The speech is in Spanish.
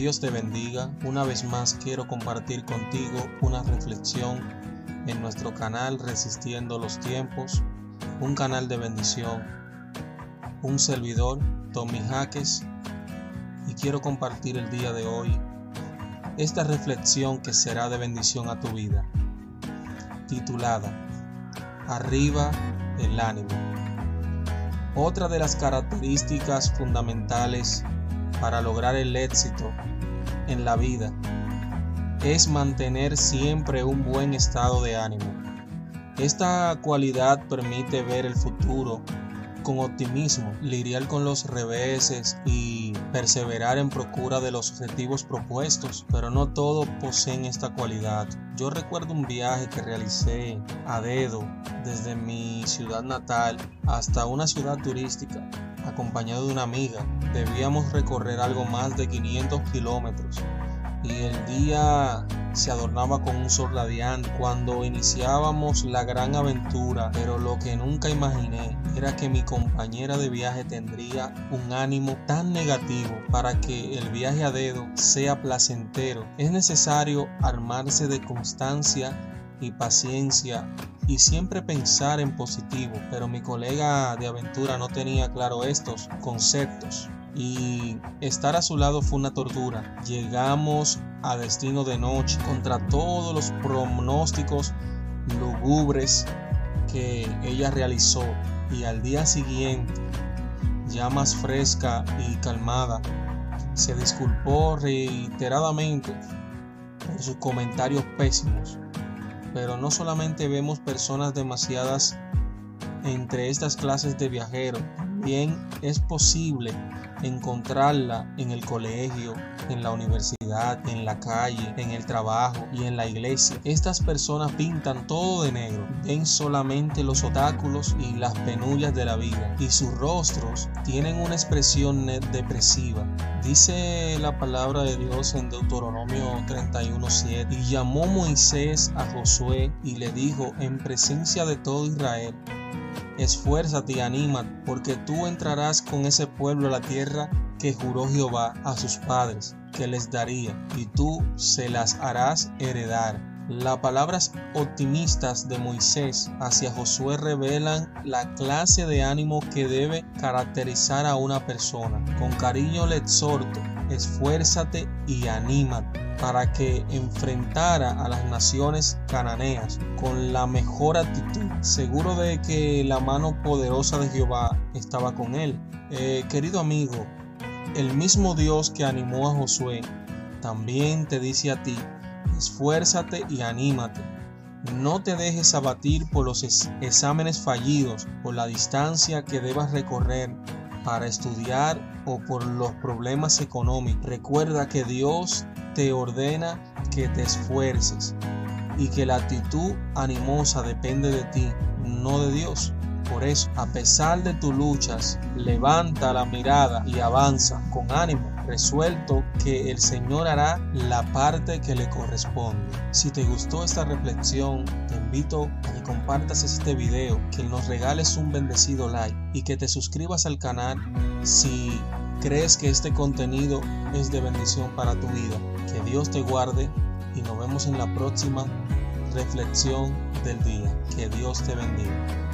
Dios te bendiga. Una vez más quiero compartir contigo una reflexión en nuestro canal Resistiendo los Tiempos, un canal de bendición. Un servidor, Tommy Jaques, y quiero compartir el día de hoy esta reflexión que será de bendición a tu vida, titulada Arriba el ánimo. Otra de las características fundamentales para lograr el éxito en la vida es mantener siempre un buen estado de ánimo. Esta cualidad permite ver el futuro con optimismo, lidiar con los reveses y perseverar en procura de los objetivos propuestos, pero no todos poseen esta cualidad. Yo recuerdo un viaje que realicé a dedo desde mi ciudad natal hasta una ciudad turística acompañado de una amiga. Debíamos recorrer algo más de 500 kilómetros y el día se adornaba con un sol radiante cuando iniciábamos la gran aventura, pero lo que nunca imaginé era que mi compañera de viaje tendría un ánimo tan negativo para que el viaje a dedo sea placentero. Es necesario armarse de constancia y paciencia y siempre pensar en positivo, pero mi colega de aventura no tenía claro estos conceptos y estar a su lado fue una tortura. Llegamos a destino de noche contra todos los pronósticos lugubres que ella realizó y al día siguiente, ya más fresca y calmada, se disculpó reiteradamente por sus comentarios pésimos. Pero no solamente vemos personas demasiadas entre estas clases de viajeros, también es posible encontrarla en el colegio, en la universidad, en la calle, en el trabajo y en la iglesia. Estas personas pintan todo de negro, ven solamente los obstáculos y las penurias de la vida y sus rostros tienen una expresión depresiva. Dice la palabra de Dios en Deuteronomio 31:7 y llamó Moisés a Josué y le dijo en presencia de todo Israel Esfuérzate y anima, porque tú entrarás con ese pueblo a la tierra que juró Jehová a sus padres, que les daría, y tú se las harás heredar. Las palabras optimistas de Moisés hacia Josué revelan la clase de ánimo que debe caracterizar a una persona. Con cariño le exhorto, esfuérzate y anímate para que enfrentara a las naciones cananeas con la mejor actitud, seguro de que la mano poderosa de Jehová estaba con él. Eh, querido amigo, el mismo Dios que animó a Josué también te dice a ti, esfuérzate y anímate. No te dejes abatir por los exámenes fallidos, por la distancia que debas recorrer para estudiar o por los problemas económicos. Recuerda que Dios te ordena que te esfuerces y que la actitud animosa depende de ti, no de Dios. Por eso, a pesar de tus luchas, levanta la mirada y avanza con ánimo, resuelto que el Señor hará la parte que le corresponde. Si te gustó esta reflexión, te invito a que compartas este video, que nos regales un bendecido like y que te suscribas al canal si crees que este contenido es de bendición para tu vida. Que Dios te guarde y nos vemos en la próxima reflexión del día. Que Dios te bendiga.